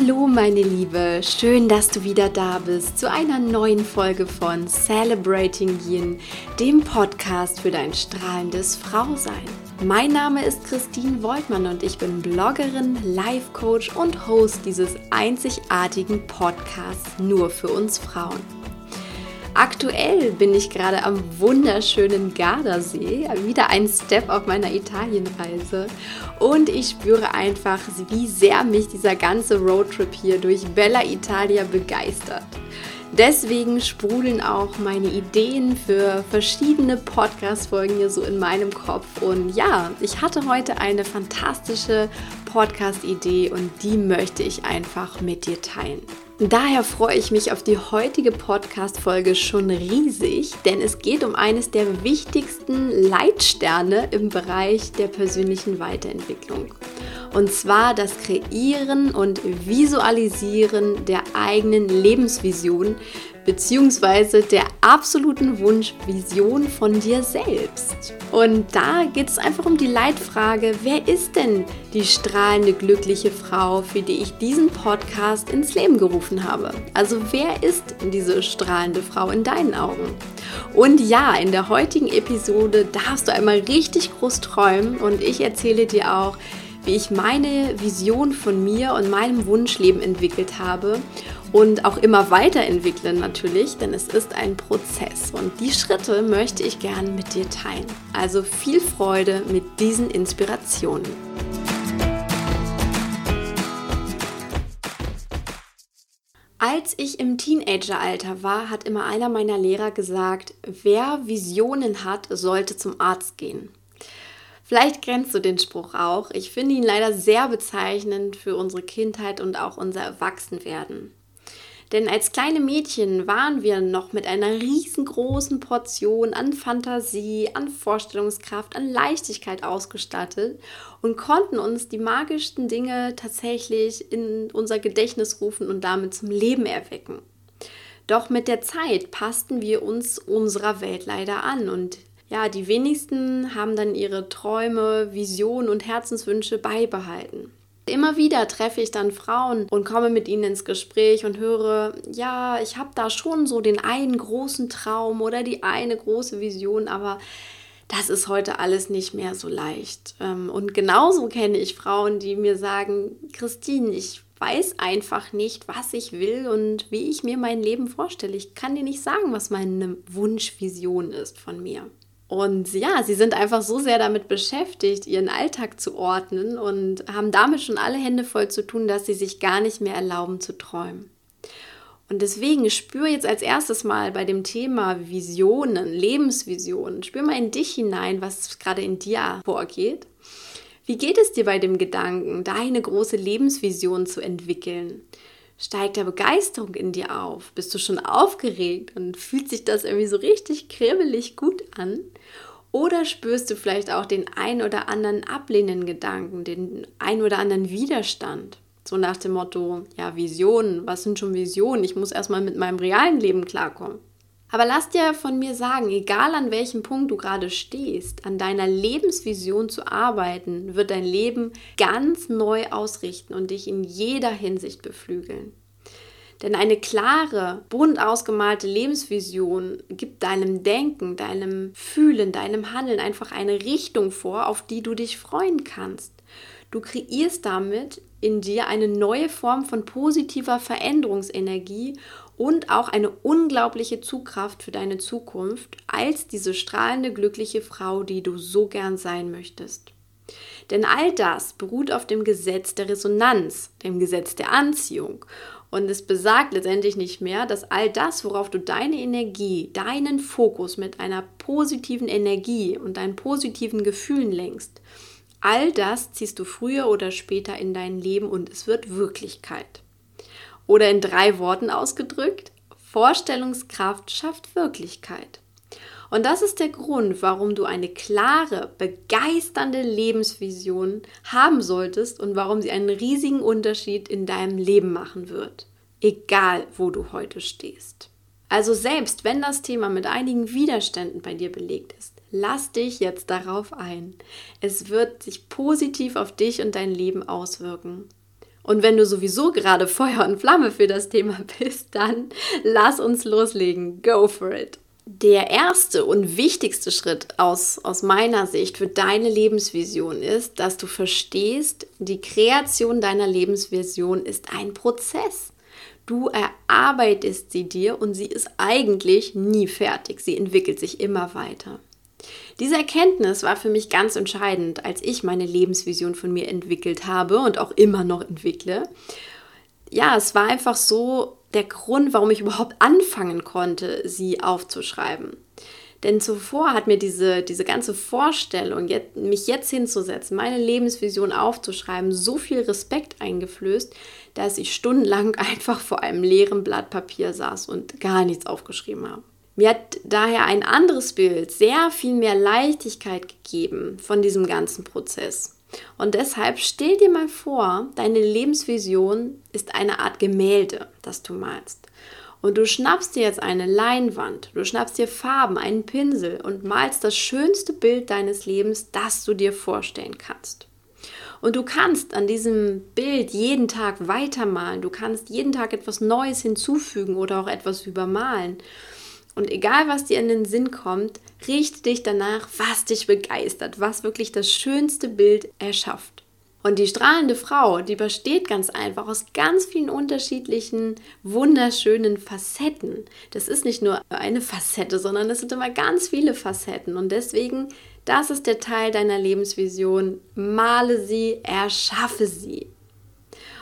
Hallo meine Liebe, schön, dass du wieder da bist zu einer neuen Folge von Celebrating Yin, dem Podcast für dein strahlendes Frausein. Mein Name ist Christine Woltmann und ich bin Bloggerin, Life Coach und Host dieses einzigartigen Podcasts nur für uns Frauen. Aktuell bin ich gerade am wunderschönen Gardasee, wieder ein Step auf meiner Italienreise. Und ich spüre einfach, wie sehr mich dieser ganze Roadtrip hier durch Bella Italia begeistert. Deswegen sprudeln auch meine Ideen für verschiedene Podcast-Folgen hier so in meinem Kopf. Und ja, ich hatte heute eine fantastische Podcast-Idee und die möchte ich einfach mit dir teilen. Daher freue ich mich auf die heutige Podcast-Folge schon riesig, denn es geht um eines der wichtigsten Leitsterne im Bereich der persönlichen Weiterentwicklung. Und zwar das Kreieren und Visualisieren der eigenen Lebensvision beziehungsweise der absoluten Wunschvision von dir selbst. Und da geht es einfach um die Leitfrage, wer ist denn die strahlende, glückliche Frau, für die ich diesen Podcast ins Leben gerufen habe? Also wer ist diese strahlende Frau in deinen Augen? Und ja, in der heutigen Episode darfst du einmal richtig groß träumen und ich erzähle dir auch, wie ich meine Vision von mir und meinem Wunschleben entwickelt habe und auch immer weiterentwickeln natürlich, denn es ist ein Prozess und die Schritte möchte ich gern mit dir teilen. Also viel Freude mit diesen Inspirationen. Als ich im Teenageralter war, hat immer einer meiner Lehrer gesagt, wer Visionen hat, sollte zum Arzt gehen. Vielleicht kennst du den Spruch auch. Ich finde ihn leider sehr bezeichnend für unsere Kindheit und auch unser Erwachsenwerden. Denn als kleine Mädchen waren wir noch mit einer riesengroßen Portion an Fantasie, an Vorstellungskraft, an Leichtigkeit ausgestattet und konnten uns die magischsten Dinge tatsächlich in unser Gedächtnis rufen und damit zum Leben erwecken. Doch mit der Zeit passten wir uns unserer Welt leider an und ja, die wenigsten haben dann ihre Träume, Visionen und Herzenswünsche beibehalten. Immer wieder treffe ich dann Frauen und komme mit ihnen ins Gespräch und höre, ja, ich habe da schon so den einen großen Traum oder die eine große Vision, aber das ist heute alles nicht mehr so leicht. Ähm, und genauso kenne ich Frauen, die mir sagen, Christine, ich weiß einfach nicht, was ich will und wie ich mir mein Leben vorstelle. Ich kann dir nicht sagen, was meine Wunschvision ist von mir. Und ja, sie sind einfach so sehr damit beschäftigt, ihren Alltag zu ordnen und haben damit schon alle Hände voll zu tun, dass sie sich gar nicht mehr erlauben zu träumen. Und deswegen spür jetzt als erstes mal bei dem Thema Visionen, Lebensvisionen, spür mal in dich hinein, was gerade in dir vorgeht. Wie geht es dir bei dem Gedanken, deine große Lebensvision zu entwickeln? Steigt da Begeisterung in dir auf? Bist du schon aufgeregt und fühlt sich das irgendwie so richtig kribbelig gut an? Oder spürst du vielleicht auch den ein oder anderen ablehnenden Gedanken, den ein oder anderen Widerstand? So nach dem Motto, ja, Visionen, was sind schon Visionen? Ich muss erstmal mit meinem realen Leben klarkommen. Aber lass dir von mir sagen, egal an welchem Punkt du gerade stehst, an deiner Lebensvision zu arbeiten, wird dein Leben ganz neu ausrichten und dich in jeder Hinsicht beflügeln. Denn eine klare, bunt ausgemalte Lebensvision gibt deinem Denken, deinem Fühlen, deinem Handeln einfach eine Richtung vor, auf die du dich freuen kannst. Du kreierst damit in dir eine neue Form von positiver Veränderungsenergie und auch eine unglaubliche Zugkraft für deine Zukunft als diese strahlende, glückliche Frau, die du so gern sein möchtest. Denn all das beruht auf dem Gesetz der Resonanz, dem Gesetz der Anziehung. Und es besagt letztendlich nicht mehr, dass all das, worauf du deine Energie, deinen Fokus mit einer positiven Energie und deinen positiven Gefühlen lenkst, all das ziehst du früher oder später in dein Leben und es wird Wirklichkeit. Oder in drei Worten ausgedrückt, Vorstellungskraft schafft Wirklichkeit. Und das ist der Grund, warum du eine klare, begeisternde Lebensvision haben solltest und warum sie einen riesigen Unterschied in deinem Leben machen wird. Egal, wo du heute stehst. Also selbst wenn das Thema mit einigen Widerständen bei dir belegt ist, lass dich jetzt darauf ein. Es wird sich positiv auf dich und dein Leben auswirken. Und wenn du sowieso gerade Feuer und Flamme für das Thema bist, dann lass uns loslegen. Go for it. Der erste und wichtigste Schritt aus, aus meiner Sicht für deine Lebensvision ist, dass du verstehst, die Kreation deiner Lebensvision ist ein Prozess. Du erarbeitest sie dir und sie ist eigentlich nie fertig. Sie entwickelt sich immer weiter. Diese Erkenntnis war für mich ganz entscheidend, als ich meine Lebensvision von mir entwickelt habe und auch immer noch entwickle. Ja, es war einfach so der Grund, warum ich überhaupt anfangen konnte, sie aufzuschreiben. Denn zuvor hat mir diese, diese ganze Vorstellung, jetzt, mich jetzt hinzusetzen, meine Lebensvision aufzuschreiben, so viel Respekt eingeflößt, dass ich stundenlang einfach vor einem leeren Blatt Papier saß und gar nichts aufgeschrieben habe. Mir hat daher ein anderes Bild sehr viel mehr Leichtigkeit gegeben von diesem ganzen Prozess. Und deshalb stell dir mal vor, deine Lebensvision ist eine Art Gemälde, das du malst. Und du schnappst dir jetzt eine Leinwand, du schnappst dir Farben, einen Pinsel und malst das schönste Bild deines Lebens, das du dir vorstellen kannst. Und du kannst an diesem Bild jeden Tag weitermalen, du kannst jeden Tag etwas Neues hinzufügen oder auch etwas übermalen. Und egal, was dir in den Sinn kommt, richte dich danach, was dich begeistert, was wirklich das schönste Bild erschafft. Und die strahlende Frau, die besteht ganz einfach aus ganz vielen unterschiedlichen, wunderschönen Facetten. Das ist nicht nur eine Facette, sondern es sind immer ganz viele Facetten. Und deswegen, das ist der Teil deiner Lebensvision. Male sie, erschaffe sie.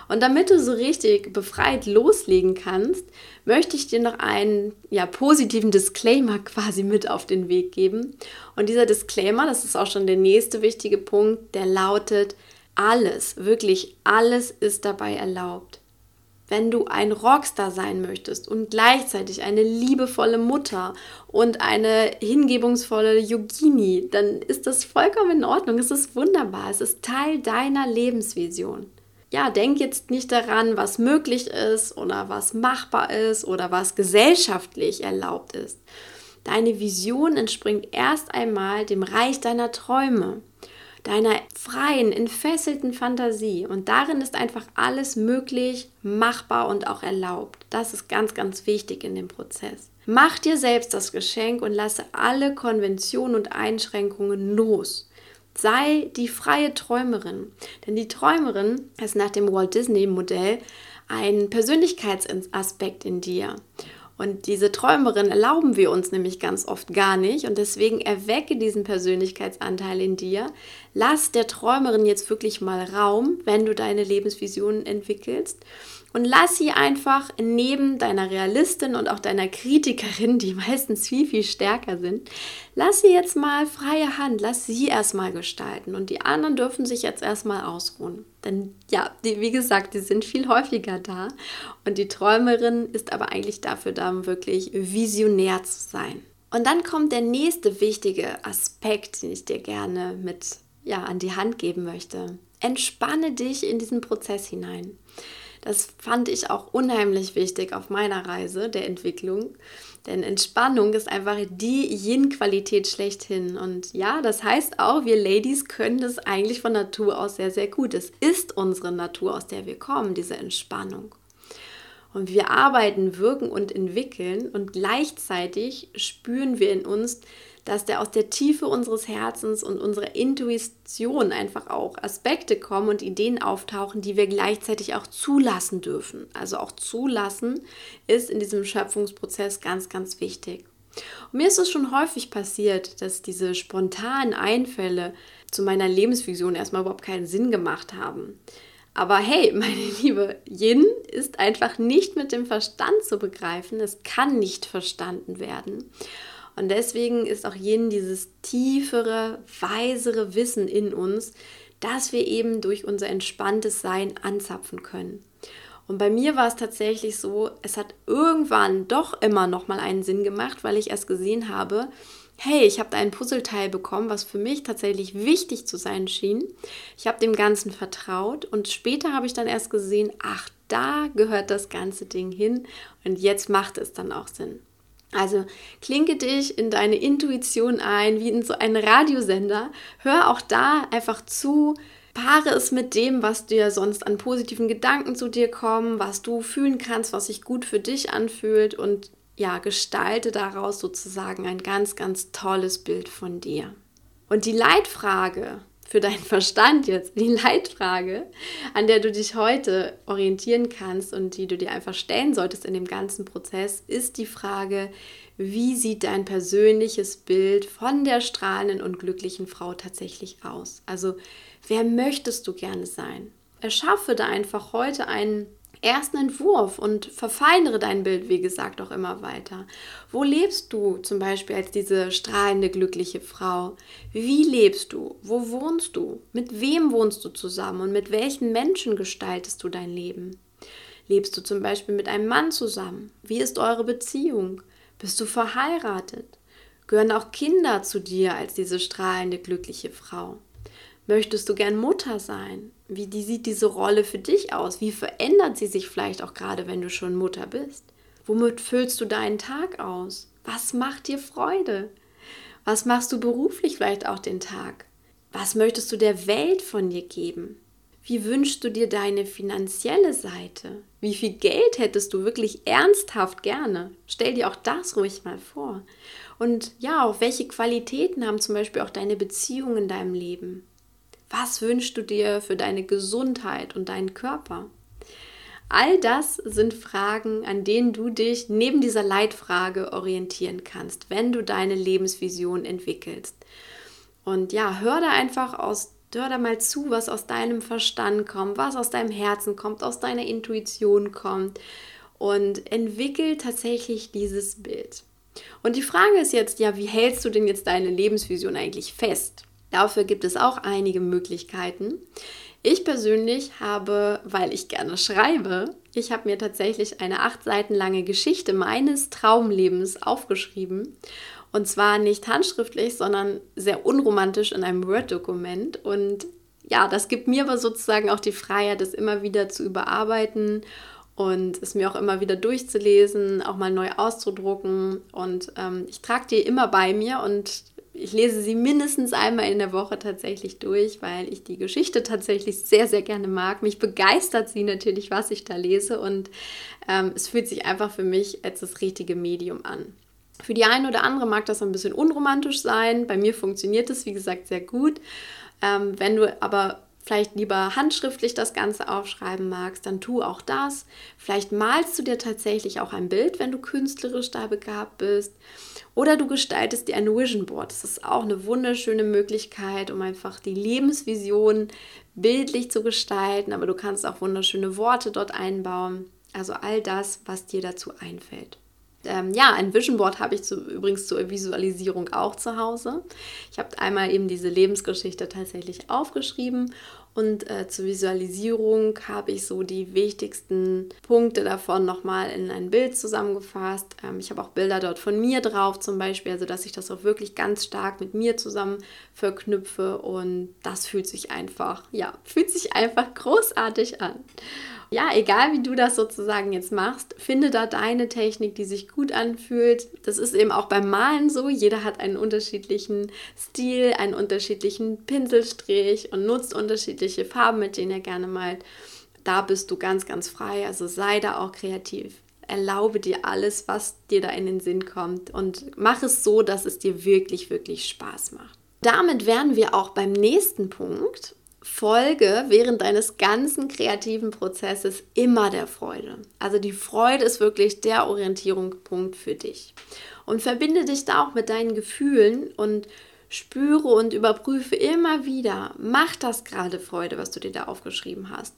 Und damit du so richtig befreit loslegen kannst, möchte ich dir noch einen ja, positiven Disclaimer quasi mit auf den Weg geben. Und dieser Disclaimer, das ist auch schon der nächste wichtige Punkt, der lautet, alles, wirklich alles ist dabei erlaubt. Wenn du ein Rockstar sein möchtest und gleichzeitig eine liebevolle Mutter und eine hingebungsvolle Yogini, dann ist das vollkommen in Ordnung. Es ist wunderbar. Es ist Teil deiner Lebensvision ja, denk jetzt nicht daran, was möglich ist oder was machbar ist oder was gesellschaftlich erlaubt ist. Deine Vision entspringt erst einmal dem Reich deiner Träume, deiner freien, entfesselten Fantasie. Und darin ist einfach alles möglich, machbar und auch erlaubt. Das ist ganz, ganz wichtig in dem Prozess. Mach dir selbst das Geschenk und lasse alle Konventionen und Einschränkungen los. Sei die freie Träumerin. Denn die Träumerin ist nach dem Walt Disney-Modell ein Persönlichkeitsaspekt in dir. Und diese Träumerin erlauben wir uns nämlich ganz oft gar nicht. Und deswegen erwecke diesen Persönlichkeitsanteil in dir. Lass der Träumerin jetzt wirklich mal Raum, wenn du deine Lebensvisionen entwickelst und lass sie einfach neben deiner Realistin und auch deiner Kritikerin, die meistens viel, viel stärker sind, lass sie jetzt mal freie Hand, lass sie erstmal gestalten und die anderen dürfen sich jetzt erstmal ausruhen. Denn ja, die, wie gesagt, die sind viel häufiger da und die Träumerin ist aber eigentlich dafür da, um wirklich visionär zu sein. Und dann kommt der nächste wichtige Aspekt, den ich dir gerne mit ja, an die Hand geben möchte. Entspanne dich in diesen Prozess hinein. Das fand ich auch unheimlich wichtig auf meiner Reise der Entwicklung. Denn Entspannung ist einfach die Yin-Qualität schlechthin. Und ja, das heißt auch, wir Ladies können das eigentlich von Natur aus sehr, sehr gut. Es ist unsere Natur, aus der wir kommen, diese Entspannung. Und wir arbeiten, wirken und entwickeln und gleichzeitig spüren wir in uns dass der aus der Tiefe unseres Herzens und unserer Intuition einfach auch Aspekte kommen und Ideen auftauchen, die wir gleichzeitig auch zulassen dürfen. Also auch zulassen ist in diesem Schöpfungsprozess ganz, ganz wichtig. Und mir ist es schon häufig passiert, dass diese spontanen Einfälle zu meiner Lebensvision erstmal überhaupt keinen Sinn gemacht haben. Aber hey, meine liebe Yin ist einfach nicht mit dem Verstand zu begreifen. Es kann nicht verstanden werden. Und deswegen ist auch Yin dieses tiefere, weisere Wissen in uns, dass wir eben durch unser entspanntes Sein anzapfen können. Und bei mir war es tatsächlich so, es hat irgendwann doch immer noch mal einen Sinn gemacht, weil ich erst gesehen habe, hey, ich habe da ein Puzzleteil bekommen, was für mich tatsächlich wichtig zu sein schien. Ich habe dem Ganzen vertraut und später habe ich dann erst gesehen, ach, da gehört das ganze Ding hin und jetzt macht es dann auch Sinn. Also klinke dich in deine Intuition ein, wie in so einen Radiosender. Hör auch da einfach zu. Paare es mit dem, was dir sonst an positiven Gedanken zu dir kommen, was du fühlen kannst, was sich gut für dich anfühlt und ja, gestalte daraus sozusagen ein ganz, ganz tolles Bild von dir. Und die Leitfrage für deinen Verstand jetzt, die Leitfrage, an der du dich heute orientieren kannst und die du dir einfach stellen solltest in dem ganzen Prozess, ist die Frage, wie sieht dein persönliches Bild von der strahlenden und glücklichen Frau tatsächlich aus? Also, wer möchtest du gerne sein? Erschaffe da einfach heute einen ersten Entwurf und verfeinere dein Bild, wie gesagt, auch immer weiter. Wo lebst du zum Beispiel als diese strahlende, glückliche Frau? Wie lebst du? Wo wohnst du? Mit wem wohnst du zusammen und mit welchen Menschen gestaltest du dein Leben? Lebst du zum Beispiel mit einem Mann zusammen? Wie ist eure Beziehung? Bist du verheiratet? Gehören auch Kinder zu dir als diese strahlende, glückliche Frau? Möchtest du gern Mutter sein? Wie die sieht diese Rolle für dich aus? Wie verändert sie sich vielleicht auch gerade, wenn du schon Mutter bist? Womit füllst du deinen Tag aus? Was macht dir Freude? Was machst du beruflich vielleicht auch den Tag? Was möchtest du der Welt von dir geben? Wie wünschst du dir deine finanzielle Seite? Wie viel Geld hättest du wirklich ernsthaft gerne? Stell dir auch das ruhig mal vor. Und ja, auch welche Qualitäten haben zum Beispiel auch deine Beziehungen in deinem Leben? Was wünschst du dir für deine Gesundheit und deinen Körper? All das sind Fragen, an denen du dich neben dieser Leitfrage orientieren kannst, wenn du deine Lebensvision entwickelst. Und ja, hör da einfach aus, hör da mal zu, was aus deinem Verstand kommt, was aus deinem Herzen kommt, aus deiner Intuition kommt und entwickel tatsächlich dieses Bild. Und die Frage ist jetzt, ja, wie hältst du denn jetzt deine Lebensvision eigentlich fest? Dafür gibt es auch einige Möglichkeiten. Ich persönlich habe, weil ich gerne schreibe, ich habe mir tatsächlich eine acht Seiten lange Geschichte meines Traumlebens aufgeschrieben. Und zwar nicht handschriftlich, sondern sehr unromantisch in einem Word-Dokument. Und ja, das gibt mir aber sozusagen auch die Freiheit, das immer wieder zu überarbeiten und es mir auch immer wieder durchzulesen, auch mal neu auszudrucken. Und ähm, ich trage die immer bei mir und ich lese sie mindestens einmal in der Woche tatsächlich durch, weil ich die Geschichte tatsächlich sehr, sehr gerne mag. Mich begeistert sie natürlich, was ich da lese und ähm, es fühlt sich einfach für mich als das richtige Medium an. Für die eine oder andere mag das ein bisschen unromantisch sein. Bei mir funktioniert es, wie gesagt, sehr gut. Ähm, wenn du aber vielleicht lieber handschriftlich das Ganze aufschreiben magst, dann tu auch das. Vielleicht malst du dir tatsächlich auch ein Bild, wenn du künstlerisch da begabt bist. Oder du gestaltest dir ein Vision Board. Das ist auch eine wunderschöne Möglichkeit, um einfach die Lebensvision bildlich zu gestalten. Aber du kannst auch wunderschöne Worte dort einbauen. Also all das, was dir dazu einfällt. Ähm, ja, ein Vision Board habe ich zu, übrigens zur Visualisierung auch zu Hause. Ich habe einmal eben diese Lebensgeschichte tatsächlich aufgeschrieben und äh, zur Visualisierung habe ich so die wichtigsten Punkte davon nochmal in ein Bild zusammengefasst. Ähm, ich habe auch Bilder dort von mir drauf zum Beispiel, also dass ich das auch wirklich ganz stark mit mir zusammen verknüpfe und das fühlt sich einfach, ja, fühlt sich einfach großartig an ja, egal wie du das sozusagen jetzt machst, finde da deine Technik, die sich gut anfühlt. Das ist eben auch beim Malen so. Jeder hat einen unterschiedlichen Stil, einen unterschiedlichen Pinselstrich und nutzt unterschiedliche Farben, mit denen er gerne malt. Da bist du ganz, ganz frei. Also sei da auch kreativ. Erlaube dir alles, was dir da in den Sinn kommt und mach es so, dass es dir wirklich, wirklich Spaß macht. Damit wären wir auch beim nächsten Punkt Folge während deines ganzen kreativen Prozesses immer der Freude. Also die Freude ist wirklich der Orientierungspunkt für dich. Und verbinde dich da auch mit deinen Gefühlen und spüre und überprüfe immer wieder, macht das gerade Freude, was du dir da aufgeschrieben hast.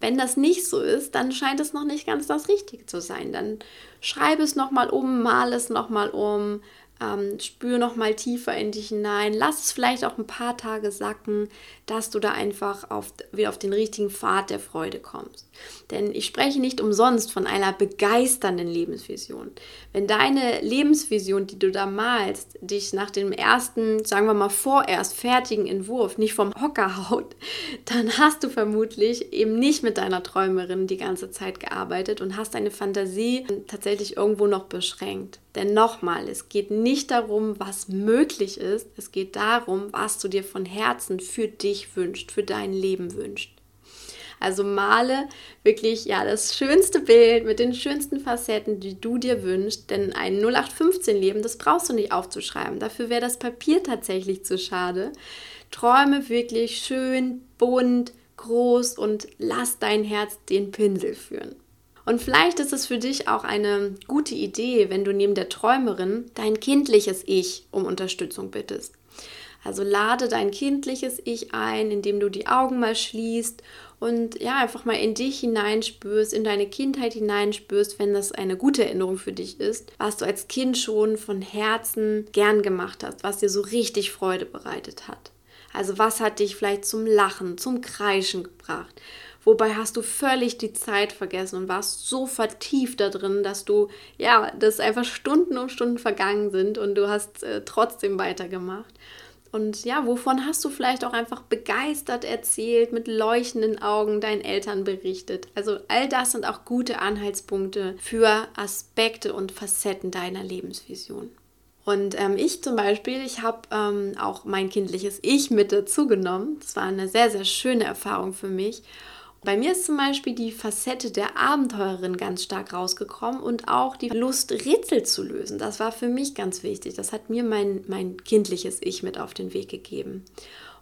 Wenn das nicht so ist, dann scheint es noch nicht ganz das Richtige zu sein. Dann schreibe es nochmal um, mal es nochmal um, ähm, spür noch mal tiefer in dich hinein. Lass es vielleicht auch ein paar Tage sacken, dass du da einfach auf, wieder auf den richtigen Pfad der Freude kommst. Denn ich spreche nicht umsonst von einer begeisternden Lebensvision. Wenn deine Lebensvision, die du da malst, dich nach dem ersten, sagen wir mal vorerst fertigen Entwurf nicht vom Hocker haut, dann hast du vermutlich eben nicht mit deiner Träumerin die ganze Zeit gearbeitet und hast deine Fantasie tatsächlich irgendwo noch beschränkt. Denn nochmal, es geht nicht nicht darum, was möglich ist, es geht darum, was du dir von Herzen für dich wünschst, für dein Leben wünschst. Also male wirklich ja das schönste Bild mit den schönsten Facetten, die du dir wünschst, denn ein 0815 Leben, das brauchst du nicht aufzuschreiben. Dafür wäre das Papier tatsächlich zu schade. Träume wirklich schön, bunt, groß und lass dein Herz den Pinsel führen. Und vielleicht ist es für dich auch eine gute Idee, wenn du neben der Träumerin dein kindliches Ich um Unterstützung bittest. Also lade dein kindliches Ich ein, indem du die Augen mal schließt und ja, einfach mal in dich hineinspürst, in deine Kindheit hineinspürst, wenn das eine gute Erinnerung für dich ist, was du als Kind schon von Herzen gern gemacht hast, was dir so richtig Freude bereitet hat. Also was hat dich vielleicht zum Lachen, zum Kreischen gebracht? Wobei hast du völlig die Zeit vergessen und warst so vertieft da drin, dass du, ja, dass einfach Stunden um Stunden vergangen sind und du hast äh, trotzdem weitergemacht. Und ja, wovon hast du vielleicht auch einfach begeistert erzählt, mit leuchtenden Augen deinen Eltern berichtet? Also all das sind auch gute Anhaltspunkte für Aspekte und Facetten deiner Lebensvision. Und ähm, ich zum Beispiel, ich habe ähm, auch mein kindliches Ich mit dazu genommen. Das war eine sehr, sehr schöne Erfahrung für mich. Bei mir ist zum Beispiel die Facette der Abenteurerin ganz stark rausgekommen und auch die Lust, Rätsel zu lösen. Das war für mich ganz wichtig. Das hat mir mein, mein kindliches Ich mit auf den Weg gegeben.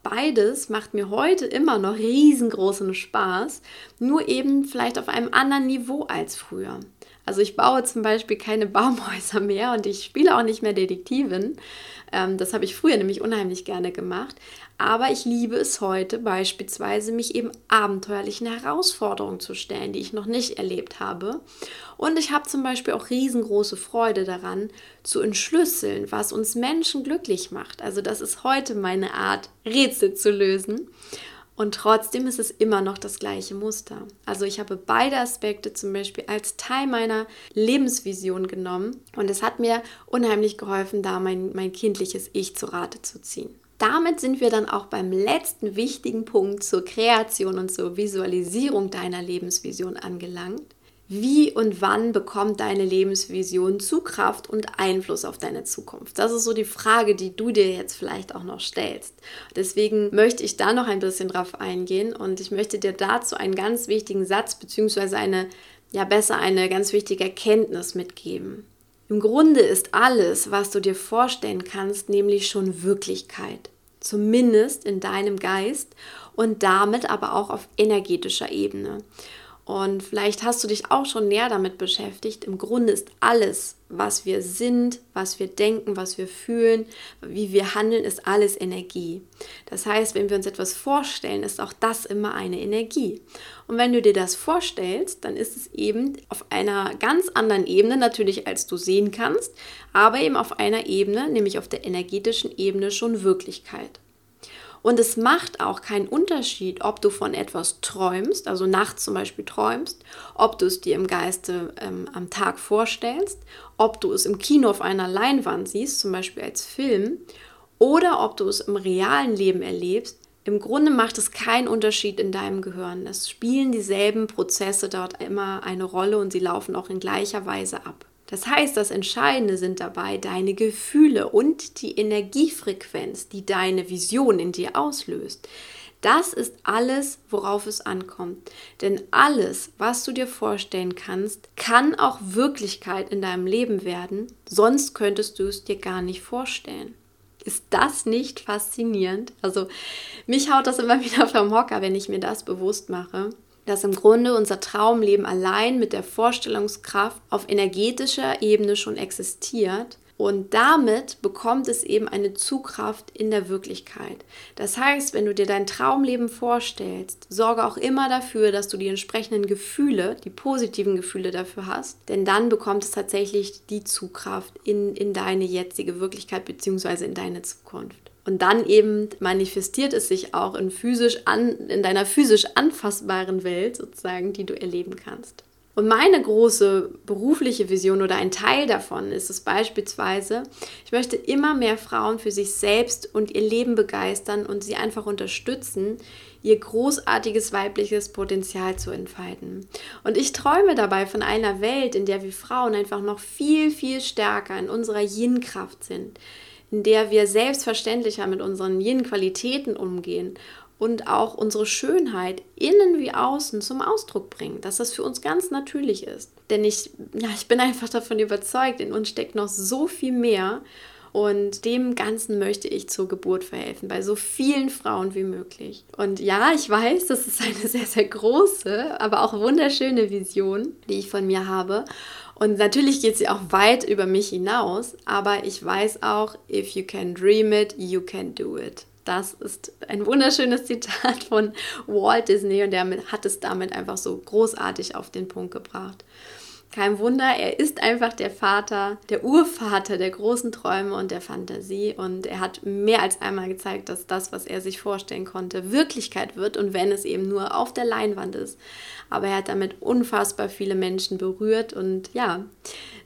Beides macht mir heute immer noch riesengroßen Spaß, nur eben vielleicht auf einem anderen Niveau als früher. Also ich baue zum Beispiel keine Baumhäuser mehr und ich spiele auch nicht mehr Detektivin. Ähm, das habe ich früher nämlich unheimlich gerne gemacht. Aber ich liebe es heute beispielsweise, mich eben abenteuerlichen Herausforderungen zu stellen, die ich noch nicht erlebt habe. Und ich habe zum Beispiel auch riesengroße Freude daran, zu entschlüsseln, was uns Menschen glücklich macht. Also das ist heute meine Art, Rätsel zu lösen. Und trotzdem ist es immer noch das gleiche Muster. Also ich habe beide Aspekte zum Beispiel als Teil meiner Lebensvision genommen und es hat mir unheimlich geholfen, da mein, mein kindliches Ich zu Rate zu ziehen. Damit sind wir dann auch beim letzten wichtigen Punkt zur Kreation und zur Visualisierung deiner Lebensvision angelangt. Wie und wann bekommt deine Lebensvision Zugkraft und Einfluss auf deine Zukunft? Das ist so die Frage, die du dir jetzt vielleicht auch noch stellst. Deswegen möchte ich da noch ein bisschen drauf eingehen und ich möchte dir dazu einen ganz wichtigen Satz beziehungsweise eine, ja besser eine ganz wichtige Erkenntnis mitgeben. Im Grunde ist alles, was du dir vorstellen kannst, nämlich schon Wirklichkeit. Zumindest in deinem Geist und damit aber auch auf energetischer Ebene. Und vielleicht hast du dich auch schon näher damit beschäftigt. Im Grunde ist alles, was wir sind, was wir denken, was wir fühlen, wie wir handeln, ist alles Energie. Das heißt, wenn wir uns etwas vorstellen, ist auch das immer eine Energie. Und wenn du dir das vorstellst, dann ist es eben auf einer ganz anderen Ebene natürlich, als du sehen kannst, aber eben auf einer Ebene, nämlich auf der energetischen Ebene schon Wirklichkeit. Und es macht auch keinen Unterschied, ob du von etwas träumst, also nachts zum Beispiel träumst, ob du es dir im Geiste ähm, am Tag vorstellst, ob du es im Kino auf einer Leinwand siehst, zum Beispiel als Film, oder ob du es im realen Leben erlebst. Im Grunde macht es keinen Unterschied in deinem Gehirn. Es spielen dieselben Prozesse dort immer eine Rolle und sie laufen auch in gleicher Weise ab. Das heißt, das Entscheidende sind dabei deine Gefühle und die Energiefrequenz, die deine Vision in dir auslöst. Das ist alles, worauf es ankommt. Denn alles, was du dir vorstellen kannst, kann auch Wirklichkeit in deinem Leben werden, sonst könntest du es dir gar nicht vorstellen. Ist das nicht faszinierend? Also mich haut das immer wieder vom Hocker, wenn ich mir das bewusst mache dass im Grunde unser Traumleben allein mit der Vorstellungskraft auf energetischer Ebene schon existiert und damit bekommt es eben eine Zugkraft in der Wirklichkeit. Das heißt, wenn du dir dein Traumleben vorstellst, sorge auch immer dafür, dass du die entsprechenden Gefühle, die positiven Gefühle dafür hast, denn dann bekommt es tatsächlich die Zugkraft in, in deine jetzige Wirklichkeit bzw. in deine Zukunft. Und dann eben manifestiert es sich auch in, physisch an, in deiner physisch anfassbaren Welt sozusagen, die du erleben kannst. Und meine große berufliche Vision oder ein Teil davon ist es beispielsweise, ich möchte immer mehr Frauen für sich selbst und ihr Leben begeistern und sie einfach unterstützen, ihr großartiges weibliches Potenzial zu entfalten. Und ich träume dabei von einer Welt, in der wir Frauen einfach noch viel, viel stärker in unserer Yin-Kraft sind, in der wir selbstverständlicher mit unseren Yin-Qualitäten umgehen und auch unsere Schönheit innen wie außen zum Ausdruck bringen, dass das für uns ganz natürlich ist. Denn ich, ja, ich bin einfach davon überzeugt, in uns steckt noch so viel mehr und dem Ganzen möchte ich zur Geburt verhelfen, bei so vielen Frauen wie möglich. Und ja, ich weiß, das ist eine sehr, sehr große, aber auch wunderschöne Vision, die ich von mir habe. Und natürlich geht sie auch weit über mich hinaus, aber ich weiß auch, if you can dream it, you can do it. Das ist ein wunderschönes Zitat von Walt Disney und der hat es damit einfach so großartig auf den Punkt gebracht. Kein Wunder, er ist einfach der Vater, der Urvater der großen Träume und der Fantasie. Und er hat mehr als einmal gezeigt, dass das, was er sich vorstellen konnte, Wirklichkeit wird und wenn es eben nur auf der Leinwand ist. Aber er hat damit unfassbar viele Menschen berührt und ja,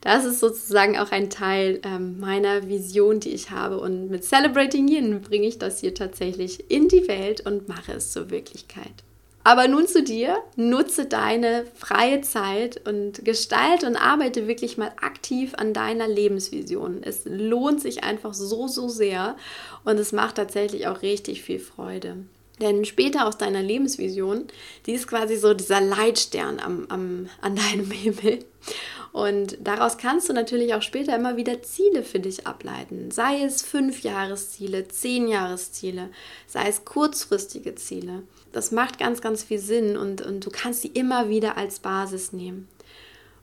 das ist sozusagen auch ein Teil ähm, meiner Vision, die ich habe. Und mit Celebrating Yin bringe ich das hier tatsächlich in die Welt und mache es zur Wirklichkeit. Aber nun zu dir, nutze deine freie Zeit und gestalte und arbeite wirklich mal aktiv an deiner Lebensvision. Es lohnt sich einfach so, so sehr und es macht tatsächlich auch richtig viel Freude. Denn später aus deiner Lebensvision, die ist quasi so dieser Leitstern am, am, an deinem Himmel. Und daraus kannst du natürlich auch später immer wieder Ziele für dich ableiten. Sei es fünf Jahresziele, zehn Jahresziele, sei es kurzfristige Ziele. Das macht ganz, ganz viel Sinn und, und du kannst sie immer wieder als Basis nehmen.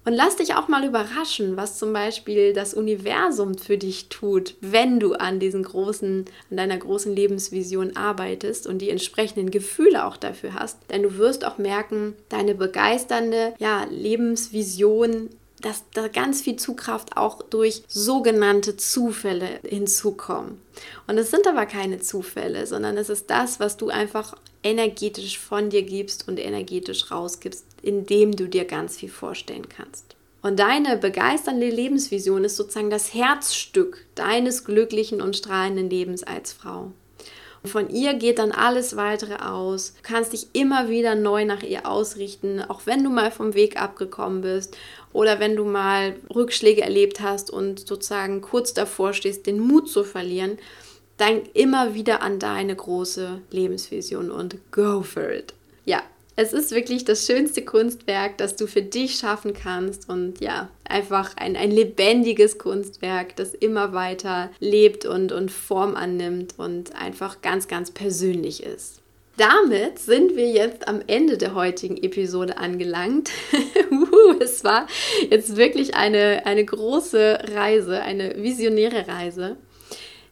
Und lass dich auch mal überraschen, was zum Beispiel das Universum für dich tut, wenn du an diesen großen, an deiner großen Lebensvision arbeitest und die entsprechenden Gefühle auch dafür hast. Denn du wirst auch merken, deine begeisternde ja, Lebensvision dass da ganz viel Zugkraft auch durch sogenannte Zufälle hinzukommen. Und es sind aber keine Zufälle, sondern es ist das, was du einfach energetisch von dir gibst und energetisch rausgibst, indem du dir ganz viel vorstellen kannst. Und deine begeisternde Lebensvision ist sozusagen das Herzstück deines glücklichen und strahlenden Lebens als Frau. Von ihr geht dann alles weitere aus. Du kannst dich immer wieder neu nach ihr ausrichten, auch wenn du mal vom Weg abgekommen bist oder wenn du mal Rückschläge erlebt hast und sozusagen kurz davor stehst, den Mut zu verlieren. Denk immer wieder an deine große Lebensvision und go for it. Ja, es ist wirklich das schönste Kunstwerk, das du für dich schaffen kannst und ja, einfach ein, ein lebendiges Kunstwerk, das immer weiter lebt und, und Form annimmt und einfach ganz, ganz persönlich ist. Damit sind wir jetzt am Ende der heutigen Episode angelangt. es war jetzt wirklich eine, eine große Reise, eine visionäre Reise.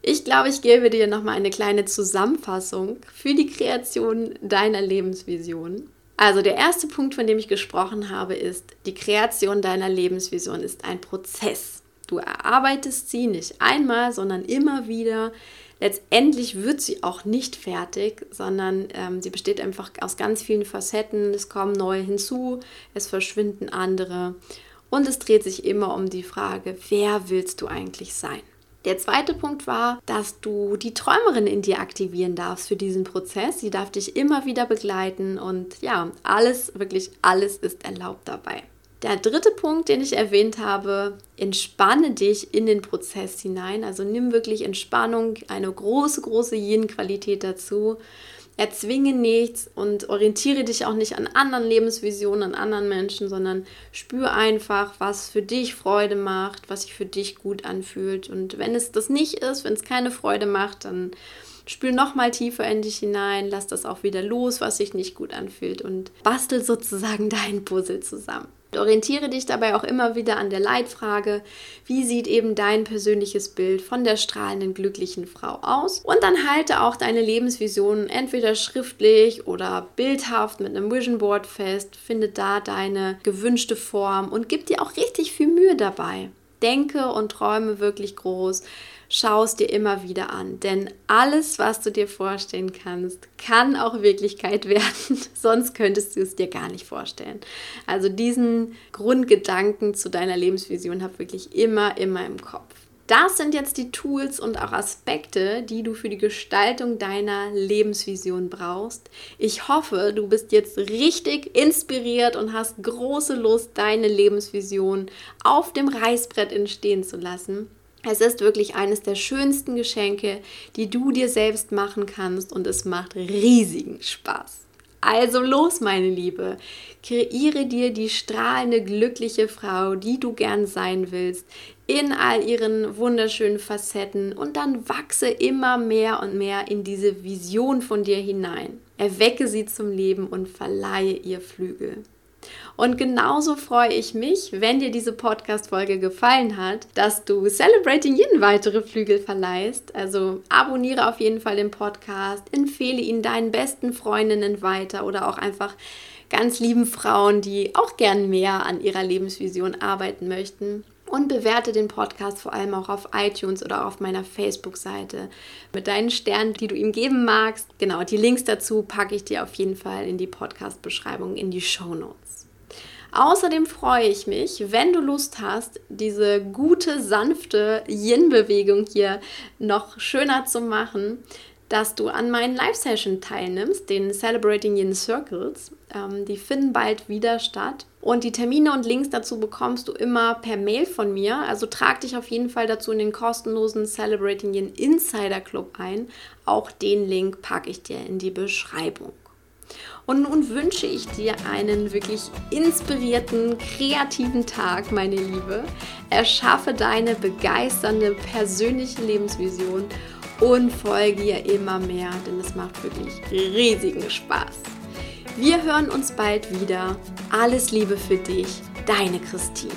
Ich glaube, ich gebe dir nochmal eine kleine Zusammenfassung für die Kreation deiner Lebensvision. Also der erste Punkt, von dem ich gesprochen habe, ist, die Kreation deiner Lebensvision ist ein Prozess. Du erarbeitest sie nicht einmal, sondern immer wieder. Letztendlich wird sie auch nicht fertig, sondern ähm, sie besteht einfach aus ganz vielen Facetten. Es kommen neue hinzu, es verschwinden andere. Und es dreht sich immer um die Frage, wer willst du eigentlich sein? Der zweite Punkt war, dass du die Träumerin in dir aktivieren darfst für diesen Prozess. Sie darf dich immer wieder begleiten und ja, alles, wirklich alles ist erlaubt dabei. Der dritte Punkt, den ich erwähnt habe, entspanne dich in den Prozess hinein. Also nimm wirklich Entspannung, eine große, große Yin-Qualität dazu erzwinge nichts und orientiere dich auch nicht an anderen Lebensvisionen, an anderen Menschen, sondern spür einfach, was für dich Freude macht, was sich für dich gut anfühlt. Und wenn es das nicht ist, wenn es keine Freude macht, dann spür noch mal tiefer in dich hinein, lass das auch wieder los, was sich nicht gut anfühlt und bastel sozusagen dein Puzzle zusammen. Orientiere dich dabei auch immer wieder an der Leitfrage, wie sieht eben dein persönliches Bild von der strahlenden, glücklichen Frau aus? Und dann halte auch deine Lebensvision entweder schriftlich oder bildhaft mit einem Vision Board fest, finde da deine gewünschte Form und gib dir auch richtig viel Mühe dabei. Denke und träume wirklich groß. schau es dir immer wieder an. Denn alles, was du dir vorstellen kannst, kann auch Wirklichkeit werden. Sonst könntest du es dir gar nicht vorstellen. Also diesen Grundgedanken zu deiner Lebensvision hab wirklich immer, immer im Kopf. Das sind jetzt die Tools und auch Aspekte, die du für die Gestaltung deiner Lebensvision brauchst. Ich hoffe, du bist jetzt richtig inspiriert und hast große Lust, deine Lebensvision auf dem Reißbrett entstehen zu lassen. Es ist wirklich eines der schönsten Geschenke, die du dir selbst machen kannst und es macht riesigen Spaß. Also los, meine Liebe, kreiere dir die strahlende, glückliche Frau, die du gern sein willst, in all ihren wunderschönen Facetten und dann wachse immer mehr und mehr in diese Vision von dir hinein. Erwecke sie zum Leben und verleihe ihr Flügel. Und genauso freue ich mich, wenn dir diese Podcast-Folge gefallen hat, dass du Celebrating jeden weitere Flügel verleihst. Also abonniere auf jeden Fall den Podcast, empfehle ihn deinen besten Freundinnen weiter oder auch einfach ganz lieben Frauen, die auch gern mehr an ihrer Lebensvision arbeiten möchten und bewerte den Podcast vor allem auch auf iTunes oder auf meiner Facebook-Seite mit deinen Sternen, die du ihm geben magst. Genau, die Links dazu packe ich dir auf jeden Fall in die Podcast-Beschreibung, in die Show Notes. Außerdem freue ich mich, wenn du Lust hast, diese gute, sanfte Yin-Bewegung hier noch schöner zu machen, dass du an meinen Live-Session teilnimmst, den Celebrating Yin Circles. Ähm, die finden bald wieder statt. Und die Termine und Links dazu bekommst du immer per Mail von mir. Also trag dich auf jeden Fall dazu in den kostenlosen Celebrating Yin Insider Club ein. Auch den Link packe ich dir in die Beschreibung. Und nun wünsche ich dir einen wirklich inspirierten, kreativen Tag, meine Liebe. Erschaffe deine begeisternde persönliche Lebensvision und folge ihr immer mehr, denn es macht wirklich riesigen Spaß. Wir hören uns bald wieder. Alles Liebe für dich, deine Christine.